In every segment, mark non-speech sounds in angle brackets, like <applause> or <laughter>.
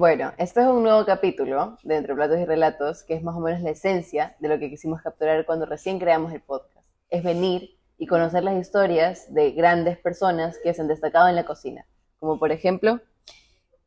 Bueno, este es un nuevo capítulo de Entre Platos y Relatos, que es más o menos la esencia de lo que quisimos capturar cuando recién creamos el podcast. Es venir y conocer las historias de grandes personas que se han destacado en la cocina, como por ejemplo...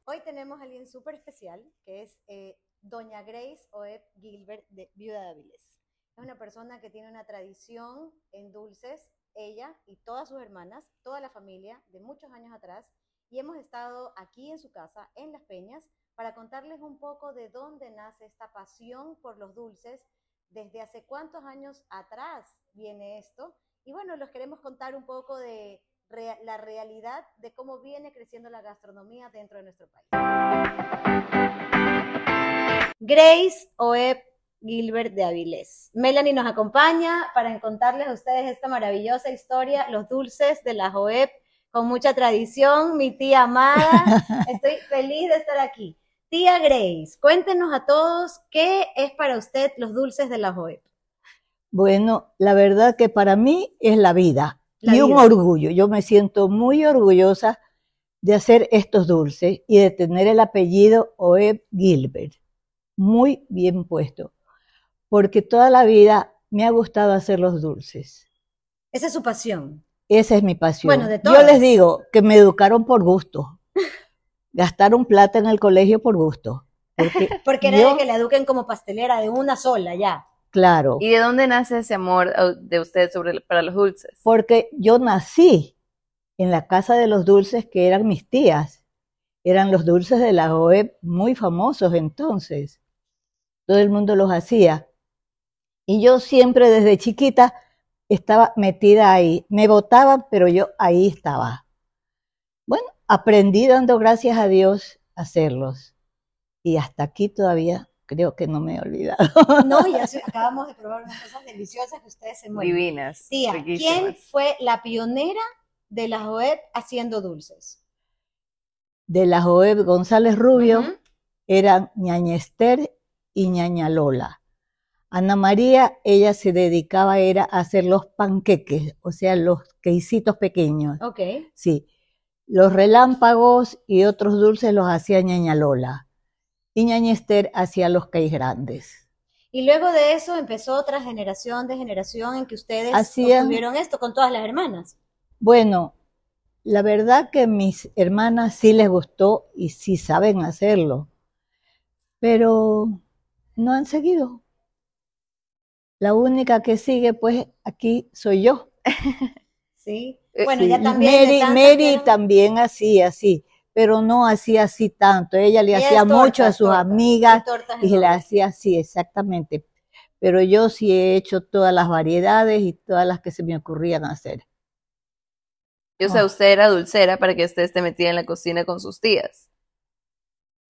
Hoy tenemos a alguien súper especial, que es eh, Doña Grace Oeb Gilbert, de Viuda de. Es una persona que tiene una tradición en dulces, ella y todas sus hermanas, toda la familia, de muchos años atrás, y hemos estado aquí en su casa, en Las Peñas, para contarles un poco de dónde nace esta pasión por los dulces, desde hace cuántos años atrás viene esto. Y bueno, los queremos contar un poco de la realidad de cómo viene creciendo la gastronomía dentro de nuestro país. Grace Oeb Gilbert de Avilés. Melanie nos acompaña para contarles a ustedes esta maravillosa historia, los dulces de la Joeb, con mucha tradición, mi tía amada. <laughs> Estoy feliz de estar aquí. Tía Grace, cuéntenos a todos qué es para usted los dulces de la Joep. Bueno, la verdad que para mí es la vida y un orgullo. Yo me siento muy orgullosa de hacer estos dulces y de tener el apellido Oeb Gilbert. Muy bien puesto, porque toda la vida me ha gustado hacer los dulces. Esa es su pasión. Esa es mi pasión. Bueno, de Yo les digo que me educaron por gusto gastaron plata en el colegio por gusto. Porque, <laughs> porque era de que la eduquen como pastelera de una sola ya. Claro. ¿Y de dónde nace ese amor de usted sobre, para los dulces? Porque yo nací en la casa de los dulces que eran mis tías. Eran los dulces de la OEP muy famosos entonces. Todo el mundo los hacía. Y yo siempre desde chiquita estaba metida ahí. Me votaban, pero yo ahí estaba. Bueno, aprendí dando gracias a Dios a hacerlos. Y hasta aquí todavía creo que no me he olvidado. <laughs> No, ya <laughs> acabamos de probar unas cosas deliciosas que ustedes se mueven. Divinas. Tía, ¿quién fue la pionera de la Joeb haciendo dulces? De la Joeb González Rubio eran ñaña Esther y ñaña Lola. Ana María, ella se dedicaba era a hacer los panqueques, o sea, los queisitos pequeños. Ok. Sí. Los relámpagos y otros dulces los hacía ñaña Lola. Y ñaña Esther hacía los caís grandes. Y luego de eso empezó otra generación de generación en que ustedes tuvieron esto con todas las hermanas. Bueno, la verdad que mis hermanas sí les gustó y sí saben hacerlo, pero no han seguido. La única que sigue, pues aquí soy yo. <laughs> sí. Eh, bueno, ella también. Mary, también hacía así, pero no hacía así tanto. Ella le hacía mucho a sus amigas y, le hacía así, exactamente. Pero yo sí he hecho todas las variedades y todas las que se me ocurrían hacer. Yo sé, usted era dulcera para que usted esté metida en la cocina con sus tías.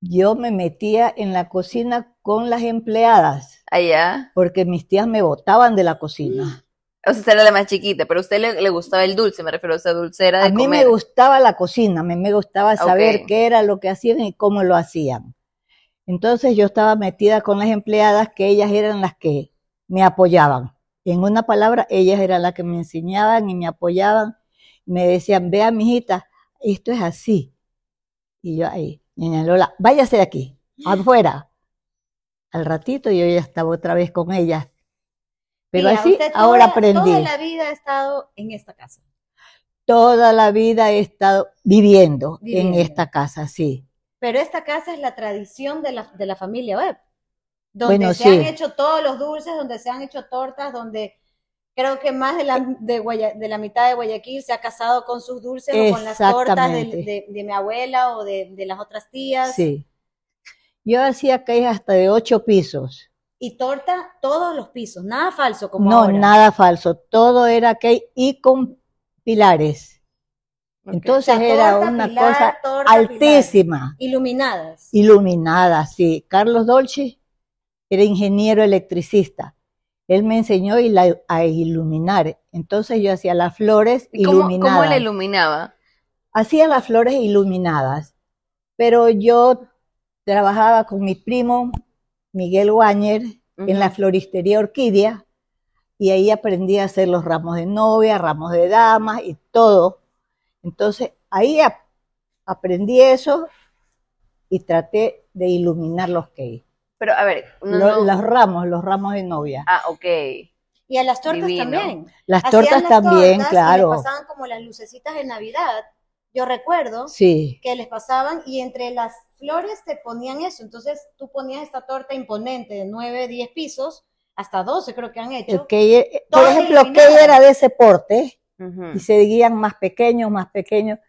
Yo me metía en la cocina con las empleadas. Allá. Porque mis tías me botaban de la cocina. O sea, usted era la más chiquita, pero a usted le, gustaba el dulce, me refiero a esa dulcera de A mí me gustaba la cocina, a mí me gustaba saber qué era lo que hacían y cómo lo hacían. Entonces yo estaba metida con las empleadas que ellas eran las que me apoyaban. En una palabra, ellas eran las que me enseñaban y me apoyaban. Me decían, vea, mijita, esto es así. Y yo ahí, niña Lola, váyase de aquí, afuera. Al ratito yo ya estaba otra vez con ellas pero así ahora aprendí. Toda la vida he estado en esta casa. Toda la vida he estado viviendo, en esta casa, sí. Pero esta casa es la tradición de la, de la familia Webb, donde se han hecho todos los dulces, donde se han hecho tortas, donde creo que más de la, de, de la mitad de Guayaquil se ha casado con sus dulces o con las tortas de, de mi abuela o de, las otras tías. Sí. Yo hacía que hasta de ocho pisos y torta todos los pisos, nada falso como no, nada falso, todo era cake y con pilares. Entonces era una cosa altísima. Iluminadas. Iluminadas, sí. Carlos Dolce era ingeniero electricista. Él me enseñó a iluminar. Entonces yo hacía las flores iluminadas. ¿Cómo le iluminaba? Hacía las flores iluminadas. Pero yo trabajaba con mi primo Miguel Wañer en la floristería Orquídea y ahí aprendí a hacer los ramos de novia, ramos de damas y todo. Entonces ahí aprendí eso y traté de iluminar los cakes. Pero, a ver, no, Lo- no- Los ramos, los ramos de novia. Ah, ok. Y a las tortas Divino. también. Las Hacían tortas las también, tortas y claro. les pasaban como las lucecitas de Navidad. Yo recuerdo Sí, que les pasaban y entre las flores te ponían eso. Entonces tú ponías esta torta imponente de 9, 10 pisos, hasta 12 creo que han hecho. el que, por Todas ejemplo, que era de ese porte y seguían más pequeños, más pequeños.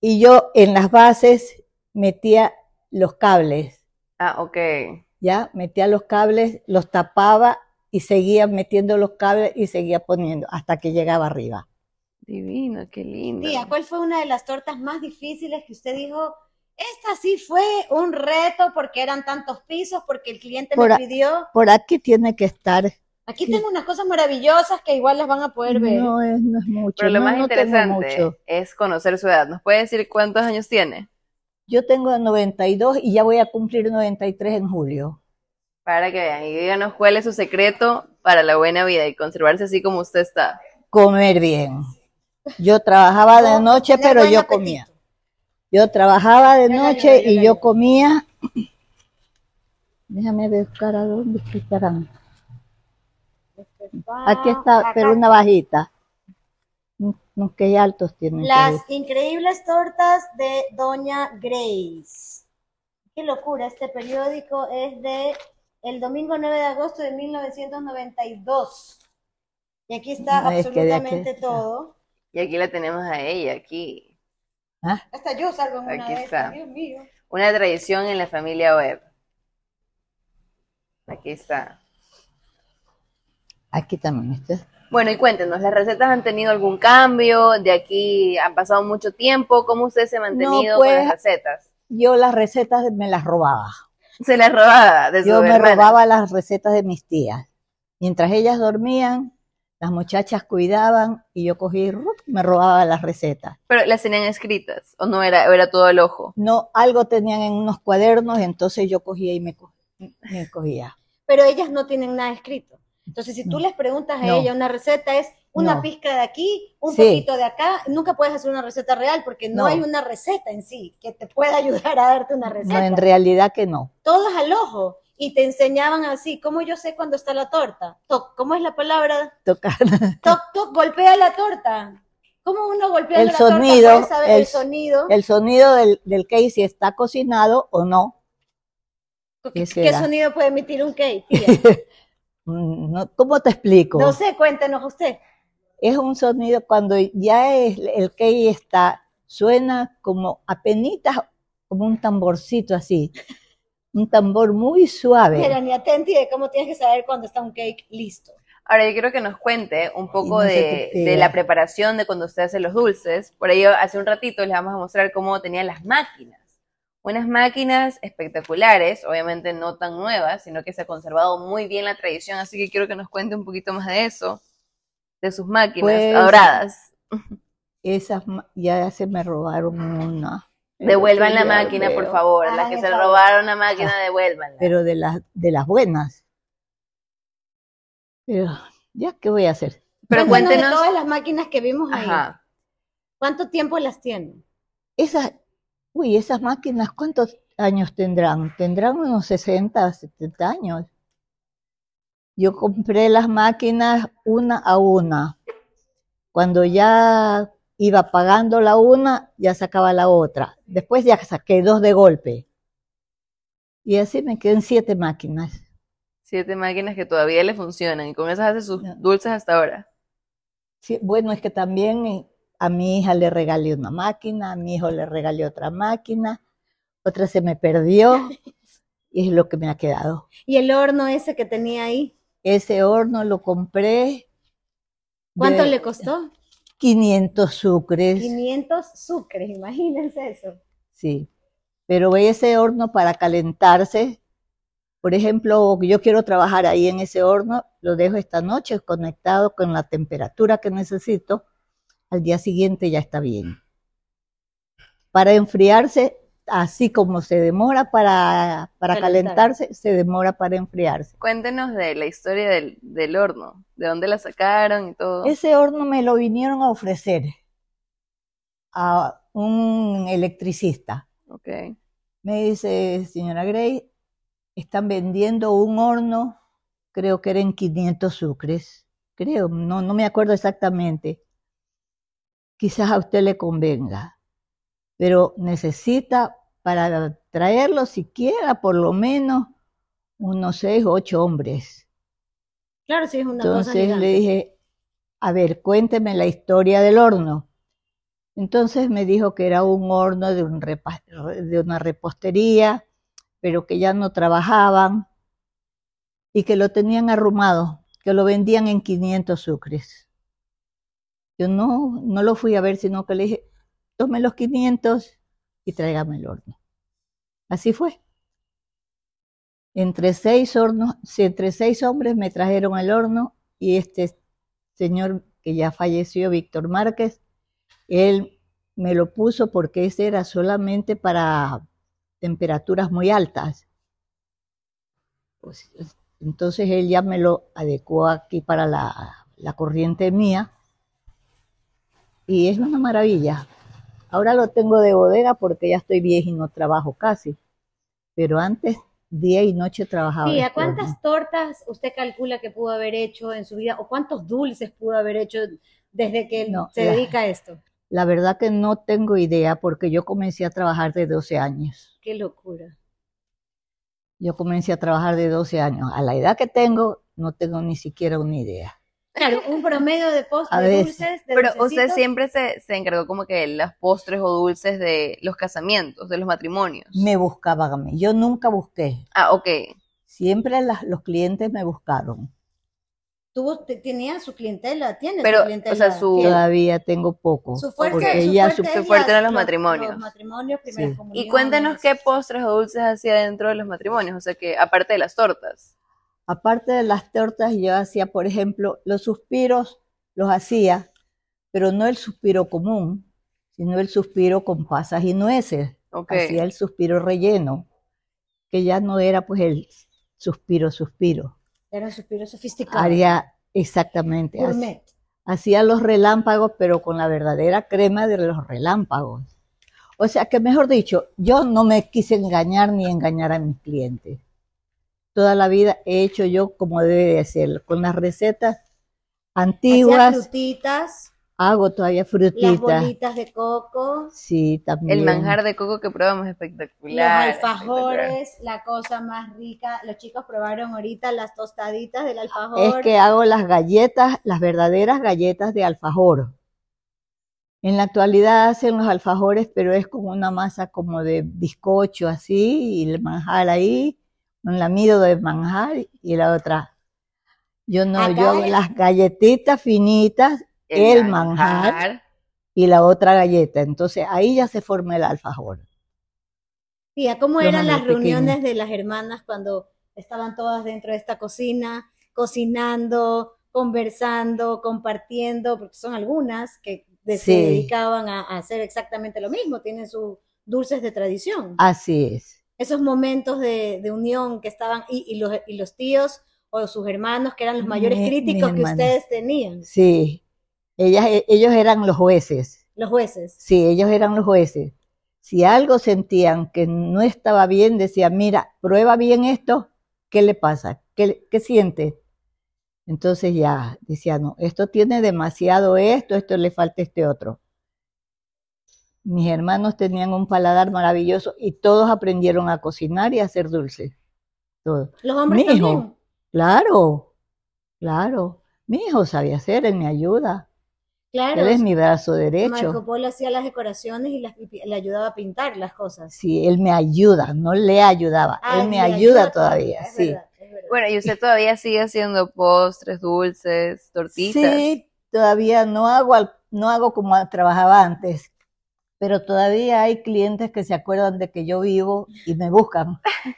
Y yo en las bases metía los cables, Ah, ok. ¿ya? Metía los cables, los tapaba y seguía metiendo los cables y seguía poniendo hasta que llegaba arriba. Divino, qué lindo. Tía, ¿cuál fue una de las tortas más difíciles que usted dijo? Esta sí fue un reto porque eran tantos pisos, porque el cliente Por me a- pidió. Por aquí tiene que estar. Aquí tengo unas cosas maravillosas que igual las van a poder ver. No es, no es mucho. Pero lo no, más no interesante mucho. es conocer su edad. ¿Nos puede decir cuántos años tiene? Yo tengo 92 y ya voy a cumplir 93 en julio. Para que vean y díganos cuál es su secreto para la buena vida y conservarse así como usted está. Comer bien. Yo trabajaba de noche, pero yo apetito. comía. Yo trabajaba de noche y yo comía. Déjame buscar a dónde estarán. Aquí está, Acá pero una bajita. No, qué altos tienen. que Las increíbles tortas de Doña Grace. Qué locura, este periódico es de el domingo 9 de agosto de 1992. Y aquí está No, es que de aquí absolutamente está. todo. Y aquí la tenemos a ella, aquí. Ah, Hasta yo salgo en una Aquí está. estas, Dios mío. Una tradición en la familia web. Aquí está. Aquí también. ¿viste? Bueno, y cuéntenos, ¿las recetas han tenido algún cambio? ¿De aquí han pasado mucho tiempo? ¿Cómo usted se ha mantenido pues, con las recetas? Yo las recetas me las robaba. Se las robaba de su Yo me robaba las recetas de mis tías. Mientras ellas dormían, las muchachas cuidaban y yo cogí, y me robaba las recetas. Pero las tenían escritas, o no era, era todo al ojo. No, algo tenían en unos cuadernos, entonces yo cogía y me, co- me cogía. Pero ellas no tienen nada escrito. Entonces, si tú No. les preguntas a No. ella una receta, es una No. pizca de aquí, un Sí. poquito de acá. Nunca puedes hacer una receta real porque no, No. hay una receta en sí que te pueda <laughs> ayudar a darte una No, receta. en realidad que no. Todas al ojo. Y te enseñaban así, ¿cómo yo sé cuándo está la torta? Toc, ¿cómo es la palabra? Tocar. Toc, toc, golpea la torta. ¿Cómo uno golpea El la sonido, torta? Saber el, el- sonido. El sonido del, del cake, si está cocinado o no. ¿Qué, sonido puede emitir un cake, tía? <laughs> Mm, no- ¿Cómo te explico? No sé, cuéntenos usted. Es un sonido cuando ya es- el cake está, suena como apenitas, como un tamborcito así. Un tambor muy suave. Mira, ni atenti de cómo tienes que saber cuando está un cake listo. Ahora, yo quiero que nos cuente un poco no de, la preparación de cuando usted hace los dulces. Por ello, hace un ratito les vamos a mostrar cómo tenían las máquinas. Unas máquinas espectaculares, obviamente no tan nuevas, sino que se ha conservado muy bien la tradición, así que quiero que nos cuente un poquito más de eso, de sus máquinas Pues, adoradas. Esas ma- ya se me robaron una. Devuelvan la máquina, por favor. Las que se favor. robaron la máquina, devuélvanla. Pero de las, de las buenas. Pero, ¿ya qué voy a hacer? Pero Cuéntanos de cuéntenos. todas las máquinas que vimos ahí. Ajá. ¿Cuánto tiempo las tienen? Esas, uy, esas máquinas, ¿cuántos años tendrán? Tendrán unos 60, 70 años. Yo compré las máquinas una a una. Cuando ya iba pagando la una, ya sacaba la otra. Después ya saqué dos de golpe. Y así me quedan siete máquinas. Siete máquinas que todavía le funcionan y con esas hace sus dulces hasta ahora. Sí, bueno, es que también eh, a mi hija le regalé una máquina, a mi hijo le regalé otra máquina, otra se me perdió <laughs> y es lo que me ha quedado. ¿Y el horno ese que tenía ahí? Ese horno lo compré. ¿Cuánto de le costó? 500 sucres, 500 sucres, imagínense eso. sí. Pero ese horno para calentarse, por ejemplo, yo quiero trabajar ahí en ese horno, lo dejo esta noche conectado con la temperatura que necesito, al día siguiente ya está bien. Para enfriarse, así como se demora para, para Calentar. calentarse, se demora para enfriarse. Cuéntenos de la historia del, del horno, de dónde la sacaron y todo. Ese horno me lo vinieron a ofrecer a un electricista. Ok. Me dice, señora Gray, están vendiendo un horno, creo que eran 500 sucres, creo, no, no me acuerdo exactamente. Quizás a usted le convenga, pero necesita para traerlo siquiera por lo menos unos seis o ocho hombres. Claro, sí, es una Entonces le dije, a ver, cuénteme la historia del horno. Entonces me dijo que era un horno de, un de una repostería, pero que ya no trabajaban y que lo tenían arrumado, que lo vendían en 500 sucres. Yo no, no lo fui a ver, sino que le dije, tome los 500 y tráigame el horno. Así fue. Entre seis hornos, entre seis hombres me trajeron el horno y este señor que ya falleció, Víctor Márquez, él me lo puso porque ese era solamente para temperaturas muy altas. Pues, entonces él ya me lo adecuó aquí para la, la corriente mía y es una maravilla. Ahora lo tengo de bodega porque ya estoy vieja y no trabajo casi, pero antes día y noche trabajaba. ¿Y ¿a cuántas tortas usted calcula que pudo haber hecho en su vida o cuántos dulces pudo haber hecho desde que no, se dedica a esto? La verdad que no tengo idea porque yo comencé a trabajar de 12 años. Qué locura. Yo comencé a trabajar de 12 años. A la edad que tengo, no tengo ni siquiera una idea. Claro, un promedio de postres, dulces. Pero usted siempre se, se, encargó como que de los postres o dulces de los casamientos, de los matrimonios. Me buscaban a mí. Yo nunca busqué. Ah, ok. Siempre los clientes me buscaron. ¿Tú tenía su clientela? ¿Tiene Pero, su clientela? O sea, su... Todavía tengo poco. Su fuerte, porque su fuerte, su fuerte eran los matrimonios. Los matrimonios, primeras sí. Y cuéntenos qué postres o dulces hacía dentro de los matrimonios, o sea, que aparte de las tortas. Aparte de las tortas, yo hacía, por ejemplo, los suspiros, los hacía, pero no el suspiro común, sino el suspiro con pasas y nueces. Hacía el suspiro relleno, que ya no era pues el suspiro, suspiro. Era un suspiro sofisticado. Haría, exactamente. Hacía los relámpagos, pero con la verdadera crema de los relámpagos. O sea que, mejor dicho, yo no me quise engañar ni engañar a mis clientes toda la vida he hecho yo como debe de hacerlo, con las recetas antiguas. frutitas. Hago todavía frutitas. Las bolitas de coco. Sí, también. El manjar de coco que probamos espectacular. Los alfajores, la cosa más rica. Los chicos probaron ahorita las tostaditas del alfajor. Es que hago las galletas, las verdaderas galletas de alfajor. En la actualidad hacen los alfajores, pero es como una masa como de bizcocho así, y el manjar ahí, un lamido de manjar y la otra. Yo no, yo las galletitas finitas, el, manjar, y la otra galleta. Entonces ahí ya se forma el alfajor. Tía, ¿cómo eran las reuniones de las hermanas cuando estaban todas dentro de esta cocina, cocinando, conversando, compartiendo? Porque son algunas que se dedicaban a, a hacer exactamente lo mismo, tienen sus dulces de tradición. Así es esos momentos de, unión que estaban, y, los, y los tíos o sus hermanos, que eran los mayores críticos que ustedes tenían. Sí, Ellas, e, ellos eran los jueces. Los jueces. Sí, ellos eran los jueces. Si algo sentían que no estaba bien, decían, mira, prueba bien esto, ¿qué le pasa? ¿Qué, qué siente? Entonces ya decía, no, esto tiene demasiado esto, esto le falta este otro. Mis hermanos tenían un paladar maravilloso y todos aprendieron a cocinar y a hacer dulces. Todos. ¿Los hombres Mi hijo, Claro, claro. Mi hijo sabía hacer, él me ayuda. Claro. Él es mi brazo derecho. Marco Polo hacía las decoraciones y, le ayudaba a pintar las cosas. Sí, él me ayuda, no le ayudaba, ah, él me, ayuda, todavía, sí. Bueno, y usted todavía sigue haciendo postres, dulces, tortitas. Sí, todavía no hago, no hago como trabajaba antes, pero todavía hay clientes que se acuerdan de que yo vivo y me buscan. <laughs>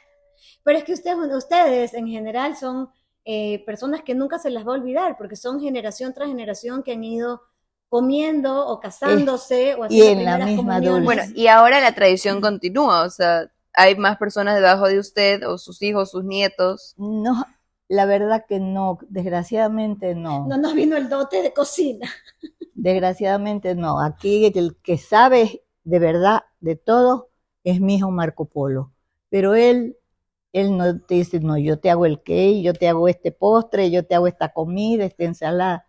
Pero es que ustedes, ustedes en general son eh, personas que nunca se las va a olvidar, porque son generación tras generación que han ido comiendo o casándose o haciendo y en la misma dulce. Bueno, y ahora la tradición continúa, o sea, hay más personas debajo de usted o sus hijos, sus nietos. No, la verdad que no, desgraciadamente no. No nos vino el dote de cocina. Desgraciadamente no. Aquí el que sabe de verdad de todo es mi hijo Marco Polo. Pero él, él no te dice, no, yo te hago el cake, yo te hago este postre, yo te hago esta comida, esta ensalada,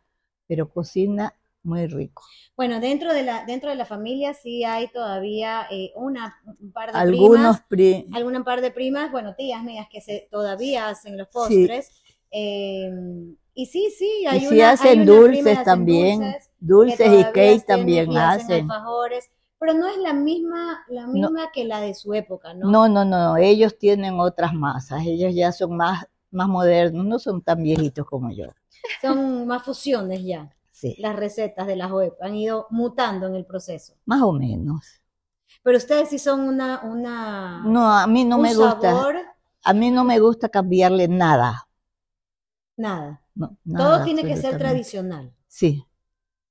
pero cocina muy rico. Bueno, dentro de la, dentro de la familia sí hay todavía eh, una, un par de Algunos primas, pri- alguna par de primas, bueno, tías mías que se, todavía hacen los postres. Eh, y sí, sí, hay y una, hay hacen una dulces hacen también, dulces, y cake también y hacen. alfajores, pero no es la misma, la misma que la de su época, ¿no? No, no, no, ellos tienen otras masas, ellos ya son más, más modernos, no son tan viejitos como yo. Son más fusiones ya. Sí, Las recetas de las web han ido mutando en el proceso. más o menos. Pero ustedes sí son una, una No, a mí no un me gusta, sabor, a mí no me gusta cambiarle nada. Nada. no, Todo tiene que ser tradicional. Sí.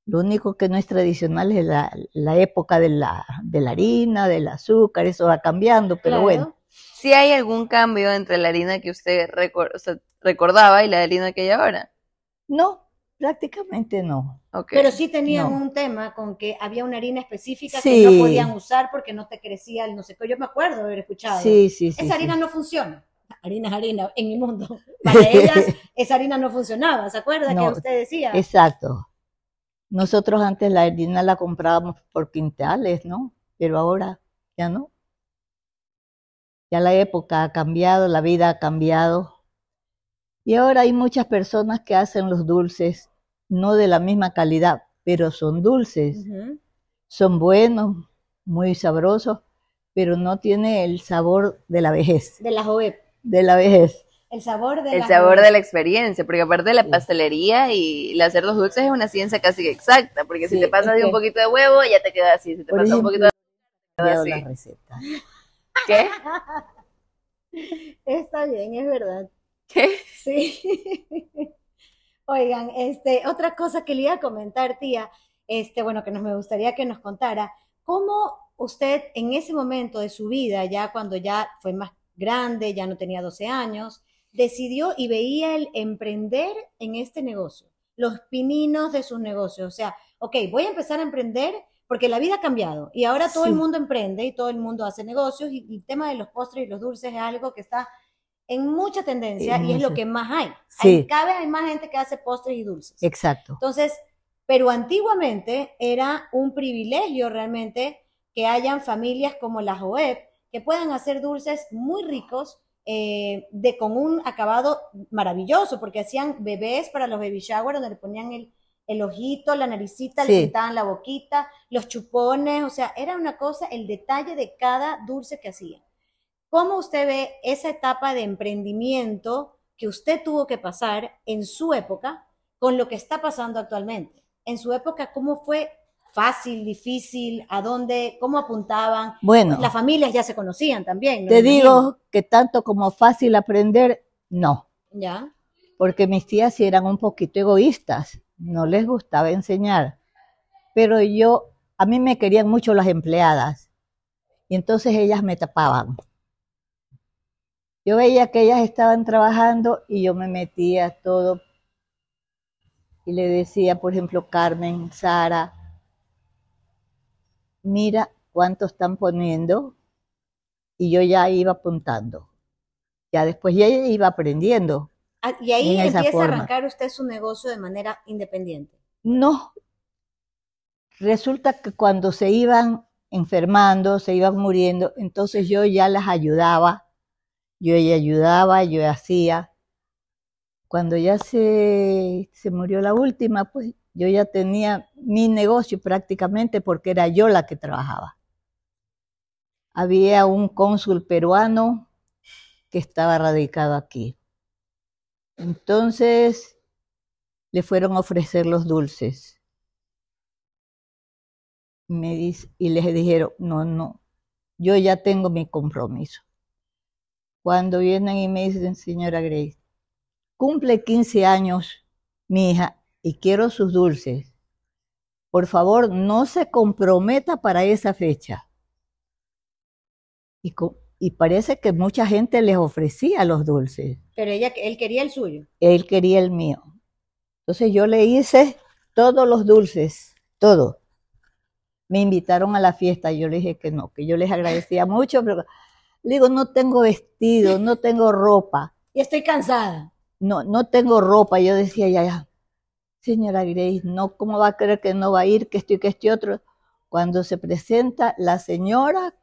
Lo único que no es tradicional es la, la época de la, de la harina, del azúcar, eso va cambiando, pero Claro. bueno, ¿Sí hay algún cambio entre la harina que usted recor- o sea, recordaba y la harina que hay ahora? no, prácticamente no. Ok. Pero sí tenían No. un tema con que había una harina específica Sí. que no podían usar porque no te crecía el no sé qué. Yo me acuerdo de haber escuchado. Sí, sí, sí. esa sí. harina no funciona. Harina es harina en mi mundo. <laughs> Para ellas <laughs> esa harina no funcionaba. ¿Se acuerda No, que usted decía? Exacto. Nosotros antes la harina la comprábamos por quintales, ¿no? Pero ahora ya no. Ya la época ha cambiado, la vida ha cambiado. Y ahora hay muchas personas que hacen los dulces no de la misma calidad, pero son dulces. Ujú. Son buenos, muy sabrosos, pero no tiene el sabor de la vejez, De la JOEP. De la vejez. El sabor de El la sabor de la experiencia, porque aparte de la pastelería y el hacer los dulces es una ciencia casi exacta, porque si te pasas de un poquito de huevo, ya te queda así, si te pasas un poquito de... cambiado así. la receta. <laughs> ¿Qué? <laughs> Está bien, es verdad. ¿Qué? Sí. <laughs> Oigan, este, otra cosa que le iba a comentar, tía, este, bueno, que nos me gustaría que nos contara, ¿cómo usted en ese momento de su vida, ya cuando ya fue más grande, ya no tenía 12 años, decidió y veía el emprender en este negocio, los pininos de sus negocios? O sea, ok, voy a empezar a emprender porque la vida ha cambiado y ahora todo el mundo emprende y todo el mundo hace negocios y el tema de los postres y los dulces es algo que está en mucha tendencia En y es lo que más hay. Sí. Hay- Cada vez hay más gente que hace postres y dulces. Exacto. Entonces, pero antiguamente era un privilegio realmente que hayan familias como las OEP que puedan hacer dulces muy ricos eh, de con un acabado maravilloso, porque hacían bebés para los baby shower donde le ponían el, el ojito, la naricita, le pintaban la boquita, los chupones, o sea, era una cosa, el detalle de cada dulce que hacían. ¿Cómo usted ve esa etapa de emprendimiento que usted tuvo que pasar en su época con lo que está pasando actualmente? En su época, ¿cómo fue fácil, difícil? ¿A dónde? ¿Cómo apuntaban? Bueno, Las familias ya se conocían también. te imagino. digo que tanto como fácil aprender, no, ¿Ya? porque mis tías sí eran un poquito egoístas, no les gustaba enseñar, pero yo, a mí me querían mucho las empleadas, y entonces ellas me tapaban. Yo veía que ellas estaban trabajando y yo me metía todo y le decía, por ejemplo, Carmen, Sara, mira cuánto están poniendo y yo ya iba apuntando. Ya después ya iba aprendiendo. Ah, Y ahí empieza a arrancar usted su negocio de manera independiente. No. Resulta que cuando se iban enfermando, se iban muriendo, entonces yo ya las ayudaba, yo ya ayudaba, yo hacía. Cuando ya se, se murió la última, pues yo ya tenía mi negocio prácticamente porque era yo la que trabajaba. Había un cónsul peruano que estaba radicado aquí. Entonces le fueron a ofrecer los dulces. Me y les dijeron, no, no, yo ya tengo mi compromiso. Cuando vienen y me dicen, señora Grace, cumple 15 años mi hija y quiero sus dulces. Por favor, no se comprometa para esa fecha. Y, y parece que mucha gente les ofrecía los dulces Pero ella, él quería el suyo. él quería el mío. Entonces yo le hice todos los dulces, todo. me invitaron a la fiesta. Yo le dije que no, que yo les agradecía mucho, pero le digo, no tengo vestido, no tengo ropa. <laughs> Y estoy cansada. No, no tengo ropa. Yo decía, ya, ya, señora Grace, no, ¿cómo va a creer que no va a ir, que esto y que este otro? Cuando se presenta la señora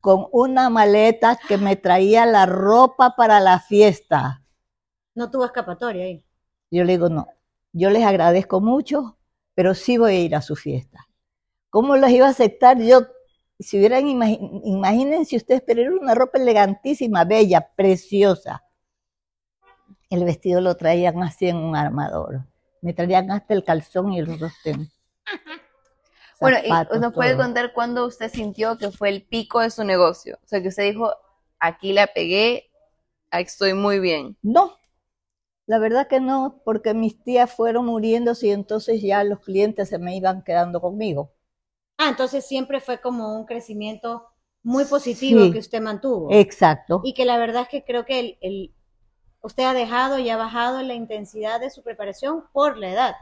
con una maleta que me traía la ropa para la fiesta. No tuvo escapatoria ahí. Yo le digo, no, yo les agradezco mucho, pero sí voy a ir a su fiesta. ¿Cómo los iba a aceptar? Yo, si hubieran, imagínense ustedes, pero era una ropa elegantísima, bella, preciosa. El vestido lo traían así en un armador. Me traían hasta el calzón y el sostén. <laughs> Bueno, y nos puede contar cuándo usted sintió que fue el pico de su negocio. O sea, que usted dijo, aquí la pegué, estoy muy bien. No, la verdad que no, porque mis tías fueron muriéndose y entonces ya los clientes se me iban quedando conmigo. Ah, entonces siempre fue como un crecimiento muy positivo que usted mantuvo. Exacto. Y que la verdad es que creo que el, usted ha dejado y ha bajado la intensidad de su preparación por la edad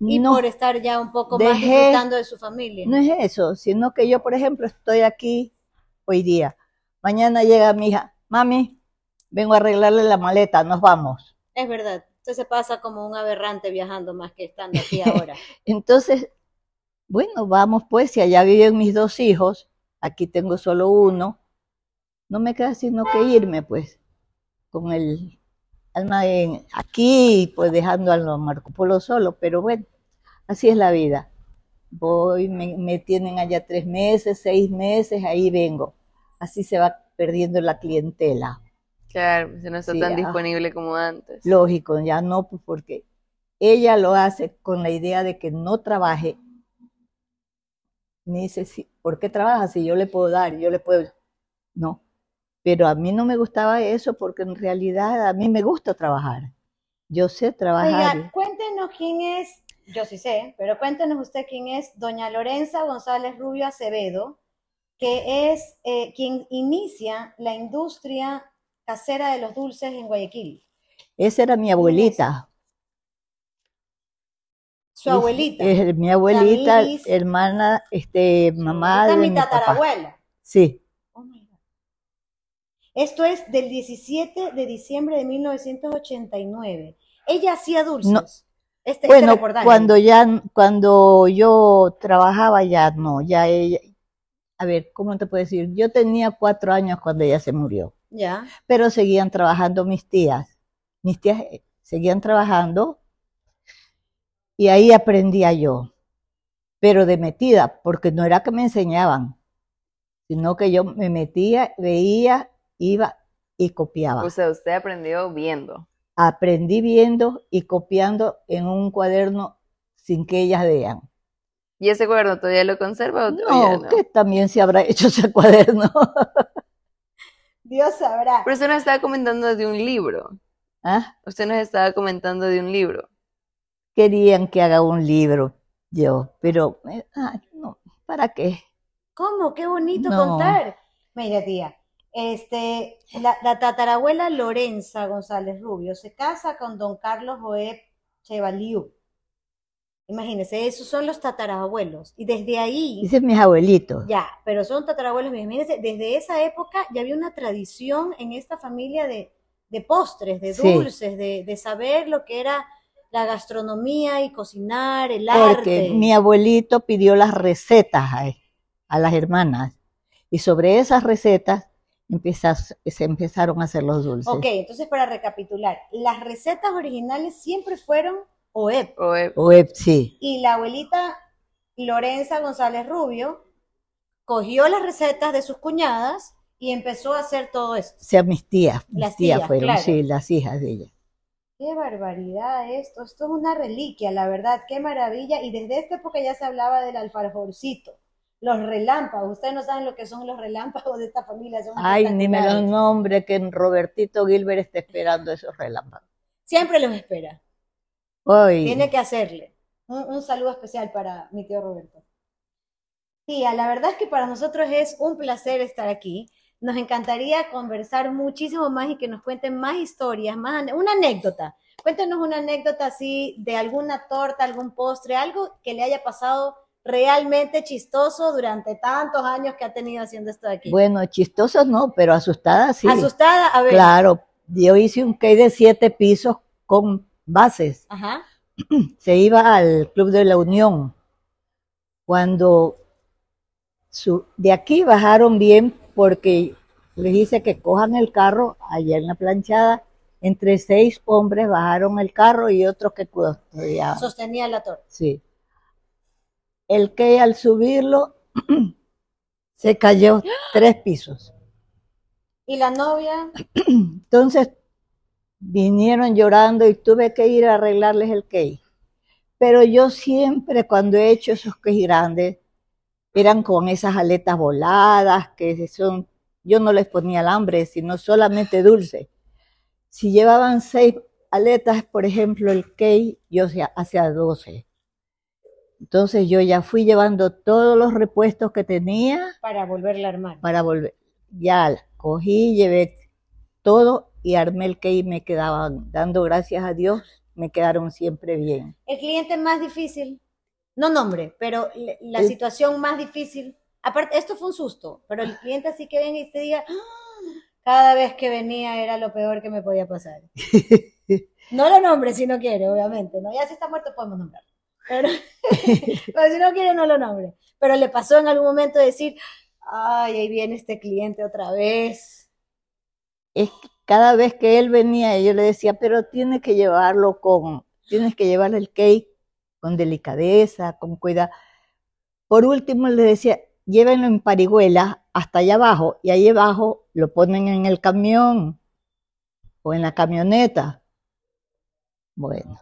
y por estar ya un poco más disfrutando de su familia. No es eso, sino que yo, por ejemplo, estoy aquí hoy día. Mañana llega mi hija, mami, vengo a arreglarle la maleta, nos vamos. Es verdad, usted se pasa como un aberrante viajando más que estando aquí <laughs> ahora. Entonces, bueno, vamos pues, si allá viven mis dos hijos, aquí tengo solo uno, no me queda sino que irme pues, con el alma en, aquí, pues dejando a Marco Polo solo, pero bueno, así es la vida. Voy, me, tienen allá tres meses, seis meses, ahí vengo. Así se va perdiendo la clientela. Claro, si no está tan disponible como antes. Lógico, ya no, pues porque ella lo hace con la idea de que no trabaje. Me dice, ¿por qué trabaja si yo le puedo dar? Yo le puedo. No, pero a mí no me gustaba eso porque en realidad a mí me gusta trabajar. Yo sé trabajar. Oiga, cuéntenos quién es, yo sí sé, pero cuéntenos usted quién es doña Lorenza González Rubio Acevedo, que es eh, quien inicia la industria casera de los dulces en Guayaquil. Esa era mi abuelita. Su abuelita. Es, mi abuelita, hermana, este, mamá de mi, tatarabuela. Sí. Esto es del 17 de diciembre de 1989. Ella hacía dulces. Este, este bueno, cuando ya, cuando yo trabajaba ya no, ya ella, a ver, ¿cómo te puedo decir? Yo tenía cuatro años cuando ella se murió. Ya. Pero seguían trabajando mis tías. Mis tías eh, seguían trabajando y ahí aprendía yo. Pero de metida, porque no era que me enseñaban, sino que yo me metía, veía iba y copiaba. O sea, usted aprendió viendo. Aprendí viendo y copiando en un cuaderno sin que ellas vean. ¿Y ese cuaderno todavía lo conserva o no, no? que también se habrá hecho ese cuaderno. <laughs> Dios sabrá. Pero usted nos estaba comentando de un libro. ¿Ah? Usted nos estaba comentando de un libro. Querían que haga un libro yo, pero eh, no, ¿para qué? ¿Cómo? Qué bonito contar. Mira, tía, este, la, tatarabuela Lorenza González Rubio se casa con don Carlos Joeb Chevaliu. Imagínense, esos son los tatarabuelos. Y desde ahí. Dicen mis abuelitos. Ya, pero son tatarabuelos. Imagínense, desde esa época ya había una tradición en esta familia de, postres, de dulces, de, saber lo que era la gastronomía y cocinar, el arte. Porque mi abuelito pidió las recetas a, a las hermanas. Y sobre esas recetas se empezaron a hacer los dulces. Ok, entonces para recapitular, las recetas originales siempre fueron OEP. OEP. OEP, sí. Y la abuelita Lorenza González Rubio cogió las recetas de sus cuñadas y empezó a hacer todo esto. O sea, mis tías, mis tías, fueron, sí, las hijas de ella. Qué barbaridad esto, esto es una reliquia, la verdad, qué maravilla. Y desde esta época ya se hablaba del alfajorcito los relámpagos. Ustedes no saben lo que son los relámpagos de esta familia. Ay, ni me los nombre que Robertito Gilbert esté esperando esos relámpagos. Siempre los espera. Hoy. Tiene que hacerle. Un, saludo especial para mi tío Roberto. Tía, la verdad es que para nosotros es un placer estar aquí. Nos encantaría conversar muchísimo más y que nos cuenten más historias, más una anécdota. Cuéntenos una anécdota así de alguna torta, algún postre, algo que le haya pasado realmente chistoso durante tantos años que ha tenido haciendo esto de aquí? Bueno, chistoso no, pero asustada sí. Asustada, a ver. Claro, yo hice un cake de siete pisos con bases. Ajá. <clears throat> Se iba al Club de la Unión. Cuando su, de aquí bajaron bien porque les dice que cojan el carro allá en la planchada. Entre seis hombres bajaron el carro y otros que custodiaban. Sostenía la torre. Sí. El que al subirlo <clears throat> se cayó tres pisos. ¿Y la novia? <clears throat> Entonces vinieron llorando y tuve que ir a arreglarles el cake. Pero yo siempre cuando he hecho esos cakes grandes, eran con esas aletas voladas, que son, yo no les ponía alambre, sino solamente dulce. Si llevaban seis aletas, por ejemplo, el cake, yo hacía doce. Entonces yo ya fui llevando todos los repuestos que tenía. Para volverla a armar. Para volver. Ya cogí, llevé todo y armé el y me quedaban, dando gracias a Dios, me quedaron siempre bien. El cliente más difícil, no nombre, pero la situación más difícil, aparte, esto fue un susto, pero el cliente así que venga y te diga, ¡Ah! cada vez que venía era lo peor que me podía pasar. <laughs> no lo nombre si no quiere, obviamente, ¿no? Ya si está muerto podemos nombrar. Pero, <laughs> pero si no quiere, no lo nombre. Pero le pasó en algún momento decir, ay, ahí viene este cliente otra vez. Cada vez que él venía, yo le decía, pero tienes que llevarlo con, tienes que llevarle el cake con delicadeza, con cuidado. Por último, le decía, llévenlo en parihuela hasta allá abajo, y ahí abajo lo ponen en el camión o en la camioneta. Bueno,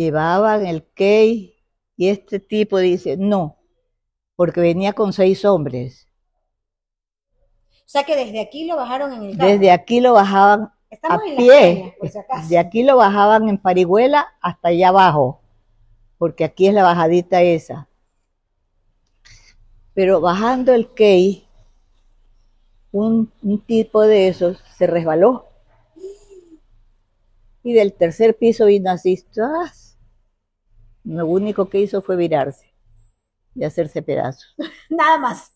llevaban el cake y este tipo dice, no, porque venía con seis hombres. O sea que desde aquí lo bajaron en el carro. Desde aquí lo bajaban a pie. De aquí lo bajaban en parihuela hasta allá abajo, porque aquí es la bajadita esa. Pero bajando el cake, un, un tipo de esos se resbaló. Y del tercer piso vino así, lo único que hizo fue virarse y hacerse pedazos. <laughs> Nada más.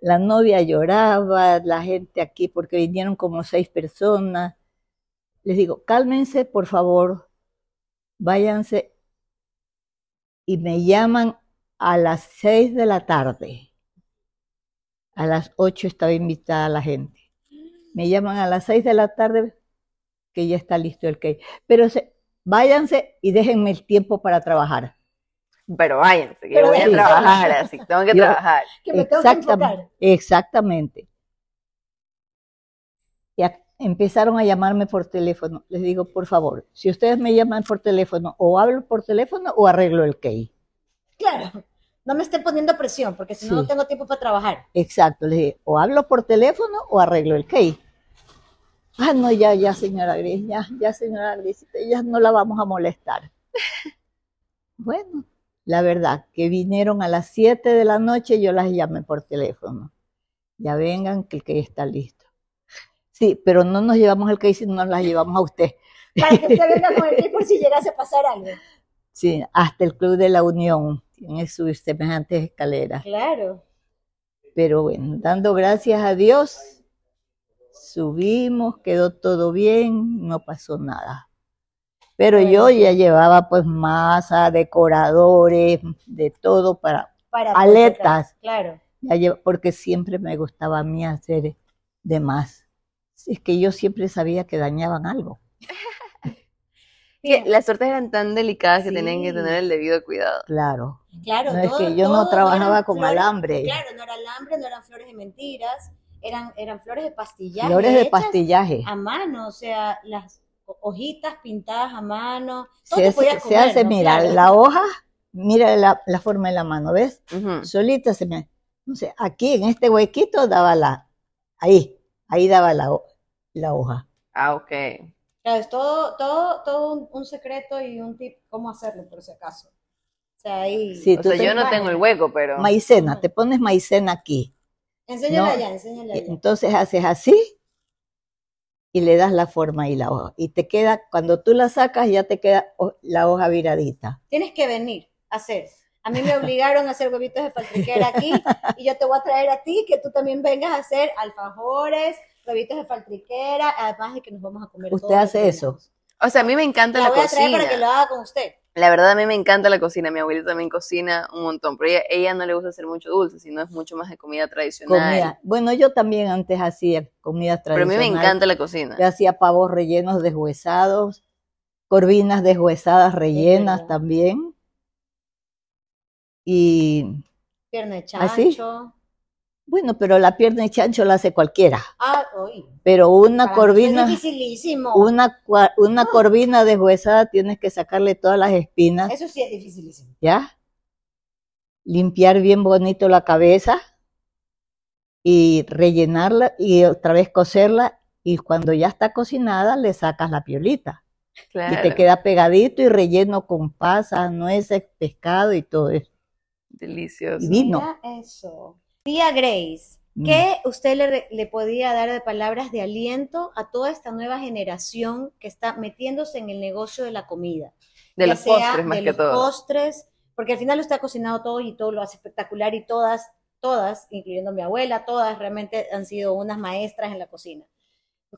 La novia lloraba, la gente aquí, porque vinieron como seis personas. Les digo, cálmense, por favor, váyanse. Y me llaman a las seis de la tarde. A las ocho estaba invitada la gente. Me llaman a las seis de la tarde que ya está listo el cake. Pero se, váyanse y déjenme el tiempo para trabajar. Pero váyanse, que yo voy a trabajar, así tengo que <laughs> trabajar. Que me tengo exactamente, que exactamente. Y empezaron a llamarme por teléfono. Les digo, por favor, si ustedes me llaman por teléfono, o hablo por teléfono o arreglo el cake. Claro, no me estén poniendo presión, porque si no, no tengo tiempo para trabajar. Exacto, les digo, o hablo por teléfono o arreglo el cake. <laughs> Ah, no, ya, ya, señora Gris, ya, ya, señora Gris, ya no la vamos a molestar. <laughs> bueno, la verdad, que vinieron a las 7 de la noche, yo las llamé por teléfono. Ya vengan, que el que está listo. Sí, pero no nos llevamos el case, nos las llevamos a usted. Para que usted <laughs> venga con el case por si llegase a pasar algo. Sí, hasta el Club de la Unión tiene sus semejantes escaleras. Claro. Pero bueno, dando gracias a Dios, subimos, quedó todo bien, no pasó nada. Pero yo ya llevaba pues masa, decoradores, de todo para, para aletas. Claro. porque siempre me gustaba a mí hacer de más. Es que yo siempre sabía que dañaban algo. <laughs> las tortas eran tan delicadas que tenían que tener el debido cuidado. Claro. Claro, no es que yo no trabajaba con alambre. Claro, no era alambre, no eran flores de mentiras, eran, eran flores de pastillaje. Flores de pastillaje. A mano, o sea, las hojitas pintadas a mano. se, hace, mira, la hoja, mira la, forma de la mano, ¿ves? Solita se me... No sé, aquí en este huequito daba la... Ahí, ahí daba la, la hoja. Ah, ok. Claro, es todo, todo, todo un, secreto y un tip cómo hacerlo, por si acaso. O sea, ahí... Sí, yo no tengo el hueco, pero... Maicena, te pones maicena aquí. Enséñala allá, enséñala allá. Entonces haces así y le das la forma y la hoja. Y te queda, cuando tú la sacas, ya te queda la hoja viradita. Tienes que venir a hacer A mí me <laughs> obligaron a hacer huevitos de faltriquera aquí y yo te voy a traer a ti que tú también vengas a hacer alfajores, huevitos de faltriquera, además de que nos vamos a comer ¿Usted hace eso? O sea, a mí me encanta la, la voy cocina. a traer para que lo haga con usted. La verdad, a mí me encanta la cocina. Mi abuelita también cocina un montón, pero ella, ella no le gusta hacer mucho dulce, sino es mucho más de comida tradicional. Comida. Bueno, yo también antes hacía comida Pero a mí tradicional. me encanta la cocina. Yo hacía pavos rellenos deshuesados, corvinas deshuesadas rellenas también. Y Pierna de ¿Ah, sí? Bueno, pero la pierna de chancho la hace cualquiera. Ah, uy. Pero una para corvina, Es dificilísimo. una, Ah. corvina deshuesada tienes que sacarle todas las espinas, Eso sí es dificilísimo. ¿ya? Limpiar bien bonito la cabeza y rellenarla y otra vez cocerla y cuando ya está cocinada le sacas la piolita. Claro. y te queda pegadito y relleno con pasas, nueces, pescado y todo eso. Delicioso. Y vino. Mira eso. Tía Grace, Mm. ¿qué usted le, re- le podía dar de palabras de aliento a toda esta nueva generación que está metiéndose en el negocio de la comida? De los sea postres más de que los todo. postres, porque al final usted ha cocinado todo y todo lo hace espectacular y todas, todas, incluyendo mi abuela, todas realmente han sido unas maestras en la cocina.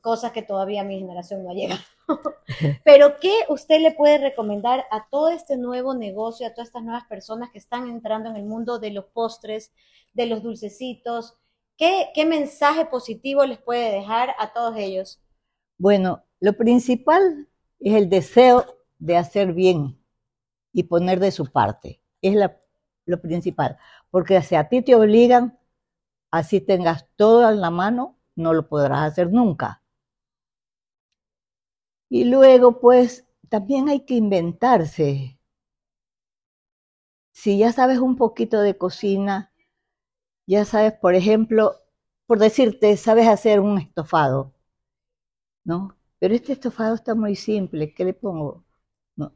Cosas que todavía mi generación no ha llegado. <laughs> Pero ¿qué usted le puede recomendar a todo este nuevo negocio, a todas estas nuevas personas que están entrando en el mundo de los postres, de los dulcecitos? ¿Qué, qué mensaje positivo les puede dejar a todos ellos? Bueno, lo principal es el deseo de hacer bien y poner de su parte. Es la- lo principal. Porque si a ti te obligan, así tengas todo en la mano, no lo podrás hacer nunca. Y luego, pues, también hay que inventarse. Si ya sabes un poquito de cocina, ya sabes, por ejemplo, por decirte, sabes hacer un estofado, ¿no? Pero este estofado está muy simple. ¿Qué le pongo? No.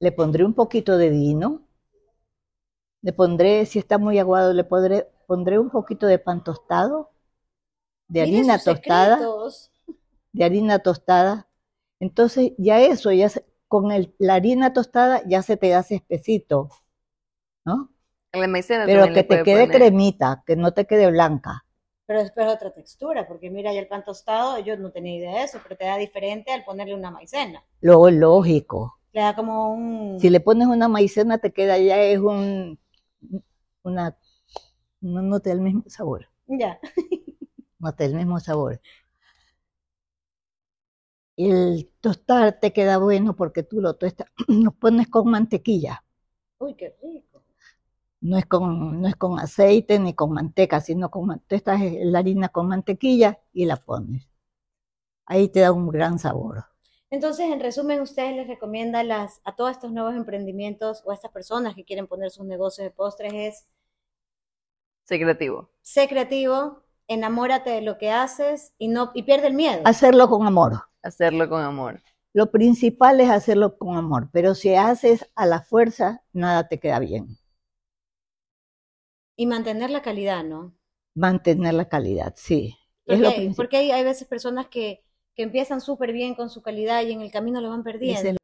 Le pondré un poquito de vino. Le pondré, si está muy aguado, le pondré, pondré un poquito de pan tostado, de Mire harina sus tostada, secretos. de harina tostada. Entonces ya eso, ya se- con el- la harina tostada ya se te hace espesito, ¿no? La maicena Pero que te quede poner. cremita, que no te quede blanca. Pero después otra textura, porque mira, ya el pan tostado, yo no tenía idea de eso, pero te da diferente al ponerle una maicena. Luego, lógico. Le da como un... Si le pones una maicena, te queda ya es un, una, no, no te da el mismo sabor, Ya. <laughs> da el mismo sabor. El tostar te queda bueno porque tú lo tostas, <clears throat> lo pones con mantequilla, Uy, qué rico. no es con, no es con aceite ni con manteca, sino con tostas la harina con mantequilla y la pones. Ahí te da un gran sabor. Entonces, en resumen, ustedes les recomienda las, a todos estos nuevos emprendimientos o a estas personas que quieren poner sus negocios de postres es Sé creativo. sé creativo, enamórate de lo que haces y no y pierde el miedo. Hacerlo con amor. Hacerlo con amor. Lo principal es hacerlo con amor, pero si haces a la fuerza, nada te queda bien. Y mantener la calidad, ¿no? Mantener la calidad, sí. Es Porque, lo hay- principal. porque hay, hay veces personas que, que empiezan súper bien con su calidad y en el camino lo van perdiendo. Es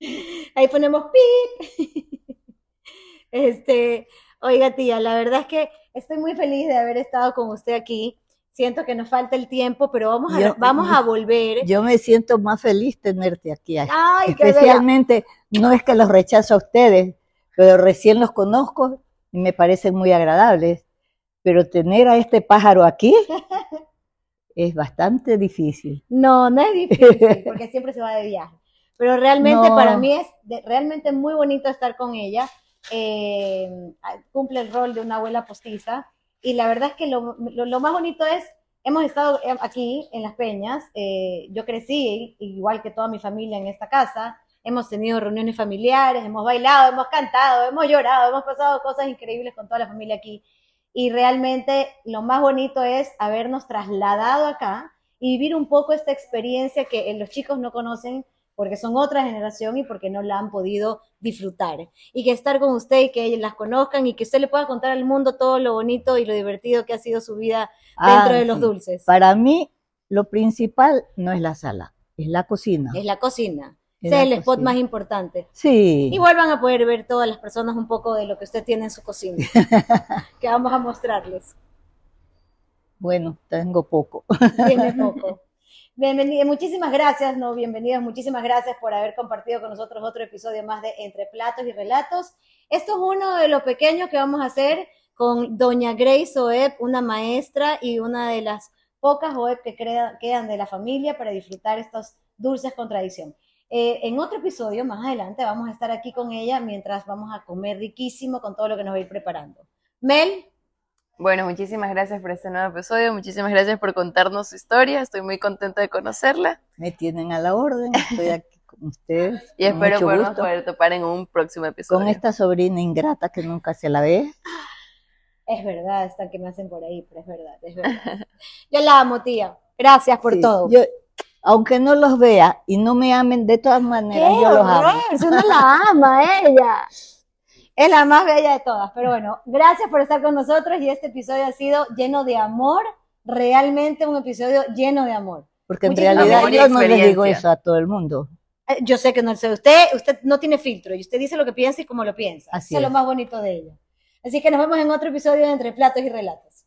<laughs> Ahí ponemos pip. <laughs> Este, oiga tía, la verdad es que estoy muy feliz de haber estado con usted aquí. Siento que nos falta el tiempo, pero vamos a, Yo- vamos a volver. Yo me siento más feliz tenerte aquí. Ay, qué. Especialmente, no es que los rechazo a ustedes, pero recién los conozco y me parecen muy agradables. Pero tener a este pájaro aquí <laughs> es bastante difícil. No, no es difícil, porque siempre se va de viaje. Pero realmente <laughs> No. para mí es de- realmente muy bonito estar con ella. Eh, cumple el rol de una abuela postiza. Y la verdad es que lo, lo- más bonito es, hemos estado eh, aquí en Las Peñas. eh, yo crecí, igual que toda mi familia en esta casa. Hemos tenido reuniones familiares, hemos bailado, hemos cantado, hemos llorado, hemos pasado cosas increíbles con toda la familia aquí. Y realmente lo más bonito es habernos trasladado acá y vivir un poco esta experiencia que los chicos no conocen porque son otra generación y porque no la han podido disfrutar. Y que estar con usted y que ellos las conozcan y que usted le pueda contar al mundo todo lo bonito y lo divertido que ha sido su vida dentro Ah, de los sí. dulces. Para mí, lo principal no es la sala, es la cocina. Es la cocina. Ese es el spot más importante. Sí. Igual van a poder ver todas las personas un poco de lo que usted tiene en su cocina, <laughs> que vamos a mostrarles. Bueno, tengo poco. Tiene poco. Bienvenida, muchísimas gracias, no, bienvenidas, muchísimas gracias por haber compartido con nosotros otro episodio más de Entre Platos y Relatos. Esto es uno de los pequeños que vamos a hacer con doña Grace Oeb, una maestra y una de las pocas Oeb que quedan de la familia para disfrutar estos dulces con tradición. Eh, en otro episodio, más adelante, vamos a estar aquí con ella mientras vamos a comer riquísimo con todo lo que nos va a ir preparando. Mel, bueno, muchísimas gracias por este nuevo episodio, muchísimas gracias por contarnos su historia, estoy muy contenta de conocerla. Me tienen a la orden, estoy aquí con ustedes. <laughs> y espero podernos poder topar en un próximo episodio. Con esta sobrina ingrata que nunca se la ve. Es verdad, están que me hacen por ahí, pero es verdad, es verdad. Yo la amo, tía. Gracias por todo. Yo, aunque no los vea y no me amen, de todas maneras yo los amo. Uno la ama, ella <laughs> es la más bella de todas. Pero bueno, gracias por estar con nosotros y este episodio ha sido lleno de amor, realmente un episodio lleno de amor. Porque en realidad yo no le digo eso a todo el mundo. Eh, yo sé que no sé, usted, usted no tiene filtro y usted dice lo que piensa y como lo piensa. Así es lo más bonito de ella. Así que nos vemos en otro episodio de Entre Platos y Relatos.